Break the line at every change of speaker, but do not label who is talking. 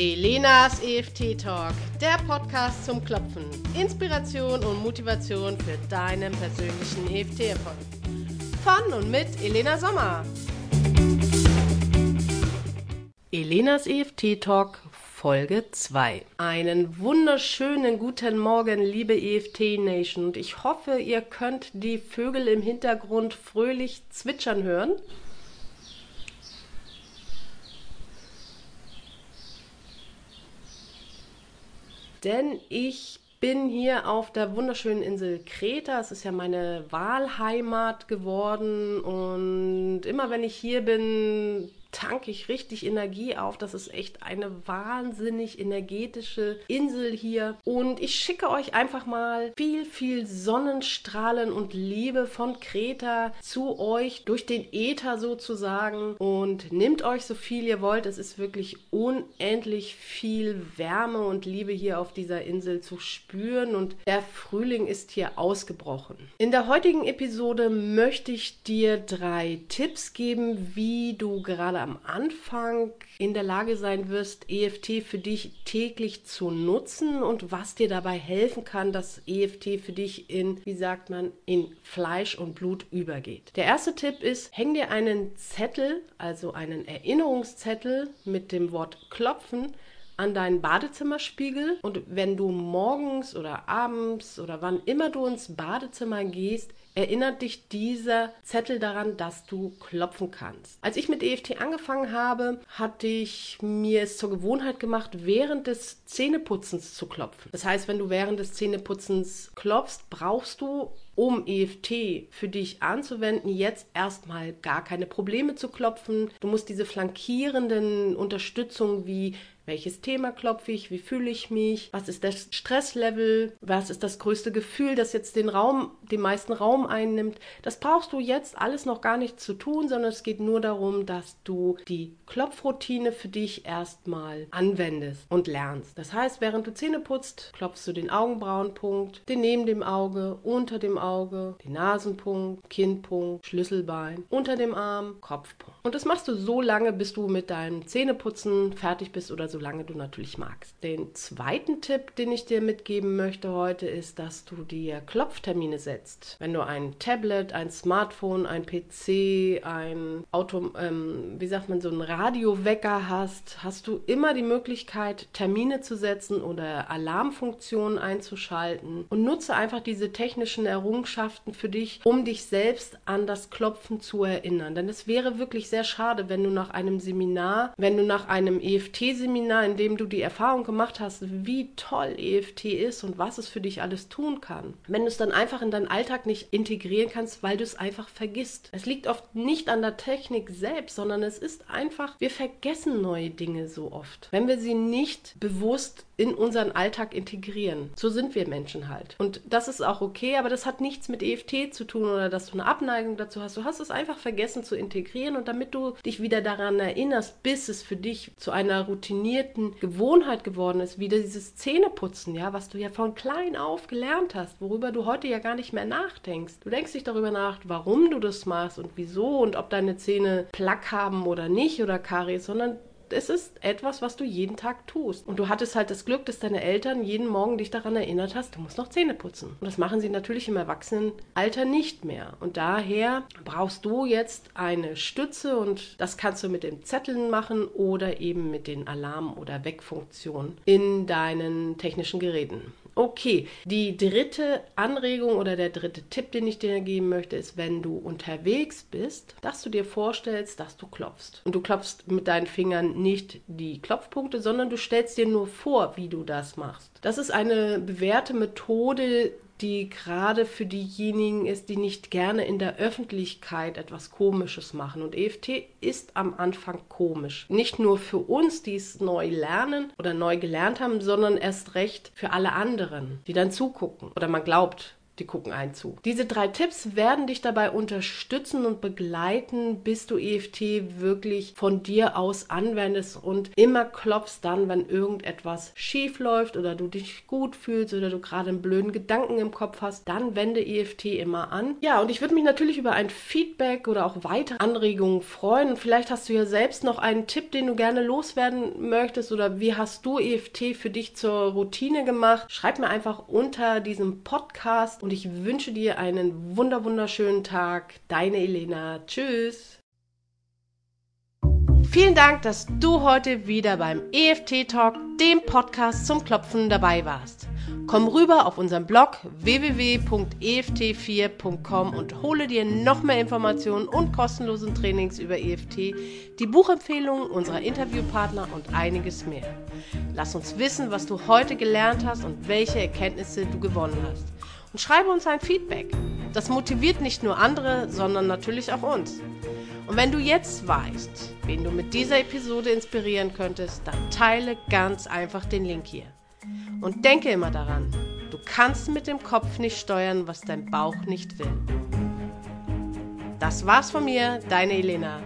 Elenas EFT Talk, der Podcast zum Klopfen. Inspiration und Motivation für deinen persönlichen EFT-Erfolg. Von und mit Elena Sommer. Elenas EFT Talk Folge 2. Einen wunderschönen guten Morgen, liebe EFT Nation. Und ich hoffe, ihr könnt die Vögel im Hintergrund fröhlich zwitschern hören. Denn ich bin hier auf der wunderschönen Insel Kreta. Es ist ja meine Wahlheimat geworden und immer wenn ich hier bin, tanke ich richtig Energie auf. Das ist echt eine wahnsinnig energetische Insel hier. Und ich schicke euch einfach mal viel, viel Sonnenstrahlen und Liebe von Kreta zu euch durch den Äther sozusagen. Und nehmt euch so viel ihr wollt. Es ist wirklich unendlich viel Wärme und Liebe hier auf dieser Insel zu spüren. Und der Frühling ist hier ausgebrochen. In der heutigen Episode möchte ich dir drei Tipps geben, wie du gerade gerade am Anfang in der Lage sein wirst, EFT für dich täglich zu nutzen und was dir dabei helfen kann, dass EFT für dich in, wie sagt man, in Fleisch und Blut übergeht. Der erste Tipp ist, häng dir einen Zettel, also einen Erinnerungszettel mit dem Wort Klopfen an deinen Badezimmerspiegel und wenn du morgens oder abends oder wann immer du ins Badezimmer gehst, erinnert dich dieser Zettel daran, dass du klopfen kannst. Als ich mit EFT angefangen habe, hatte ich mir es zur Gewohnheit gemacht, während des Zähneputzens zu klopfen. Das heißt, wenn du während des Zähneputzens klopfst, brauchst du um EFT für dich anzuwenden, jetzt erstmal gar keine Probleme zu klopfen. Du musst diese flankierenden Unterstützungen wie welches Thema klopfe ich, wie fühle ich mich, was ist das Stresslevel, was ist das größte Gefühl, das jetzt den Raum, den meisten Raum einnimmt. Das brauchst du jetzt alles noch gar nicht zu tun, sondern es geht nur darum, dass du die Klopfroutine für dich erstmal anwendest und lernst. Das heißt, während du Zähne putzt, klopfst du den Augenbrauenpunkt, den neben dem Auge, unter dem Auge, den Nasenpunkt, Kinnpunkt, Schlüsselbein, unter dem Arm, Kopfpunkt. Und das machst du so lange, bis du mit deinem Zähneputzen fertig bist oder solange du natürlich magst. Den zweiten Tipp, den ich dir mitgeben möchte heute, ist, dass du dir Klopftermine setzt. Wenn du ein Tablet, ein Smartphone, ein PC, ein Auto, ähm, wie sagt man, so einen Radiowecker hast, hast du immer die Möglichkeit, Termine zu setzen oder Alarmfunktionen einzuschalten und nutze einfach diese technischen Errungenschaften für dich, um dich selbst an das Klopfen zu erinnern. Denn es wäre wirklich sehr schade, wenn du nach einem Seminar, wenn du nach einem EFT-Seminar, in dem du die Erfahrung gemacht hast, wie toll EFT ist und was es für dich alles tun kann, wenn du es dann einfach in deinen Alltag nicht integrieren kannst, weil du es einfach vergisst. Es liegt oft nicht an der Technik selbst, sondern es ist einfach, wir vergessen neue Dinge so oft, wenn wir sie nicht bewusst in unseren Alltag integrieren. So sind wir Menschen halt. Und das ist auch okay, aber das hat nichts mit EFT zu tun oder dass du eine Abneigung dazu hast. Du hast es einfach vergessen zu integrieren und damit du dich wieder daran erinnerst, bis es für dich zu einer routinierten Gewohnheit geworden ist, wieder dieses Zähneputzen, ja, was du ja von klein auf gelernt hast, worüber du heute ja gar nicht mehr nachdenkst. Du denkst nicht darüber nach, warum du das machst und wieso und ob deine Zähne Plack haben oder nicht oder Karies, sondern es ist etwas, was du jeden Tag tust. Und du hattest halt das Glück, dass deine Eltern jeden Morgen dich daran erinnert hast, du musst noch Zähne putzen. Und das machen sie natürlich im Erwachsenenalter nicht mehr. Und daher brauchst du jetzt eine Stütze und das kannst du mit den Zetteln machen oder eben mit den Alarm- oder Wegfunktionen in deinen technischen Geräten. Okay, die dritte Anregung oder der dritte Tipp, den ich dir geben möchte, ist, wenn du unterwegs bist, dass du dir vorstellst, dass du klopfst. Und du klopfst mit deinen Fingern nicht die Klopfpunkte, sondern du stellst dir nur vor, wie du das machst. Das ist eine bewährte Methode, die gerade für diejenigen ist, die nicht gerne in der Öffentlichkeit etwas Komisches machen. Und EFT ist am Anfang komisch. Nicht nur für uns, die es neu lernen oder neu gelernt haben, sondern erst recht für alle anderen, die dann zugucken. Oder man glaubt, die gucken einen zu. Diese drei Tipps werden dich dabei unterstützen und begleiten, bis du EFT wirklich von dir aus anwendest und immer klopfst dann, wenn irgendetwas schief läuft oder du dich gut fühlst oder du gerade einen blöden Gedanken im Kopf hast, dann wende EFT immer an. Ja, und ich würde mich natürlich über ein Feedback oder auch weitere Anregungen freuen. Vielleicht hast du ja selbst noch einen Tipp, den du gerne loswerden möchtest oder wie hast du EFT für dich zur Routine gemacht? Schreib mir einfach unter diesem Podcast und ich wünsche dir einen wunder wunderschönen Tag. Deine Elena. Tschüss. Vielen Dank, dass du heute wieder beim EFT Talk, dem Podcast zum Klopfen, dabei warst. Komm rüber auf unseren Blog www.eft4.com und hole dir noch mehr Informationen und kostenlosen Trainings über EFT, die Buchempfehlungen unserer Interviewpartner und einiges mehr. Lass uns wissen, was du heute gelernt hast und welche Erkenntnisse du gewonnen hast. Und schreibe uns ein Feedback. Das motiviert nicht nur andere, sondern natürlich auch uns. Und wenn du jetzt weißt, wen du mit dieser Episode inspirieren könntest, dann teile ganz einfach den Link hier. Und denke immer daran, du kannst mit dem Kopf nicht steuern, was dein Bauch nicht will. Das war's von mir, deine Elena.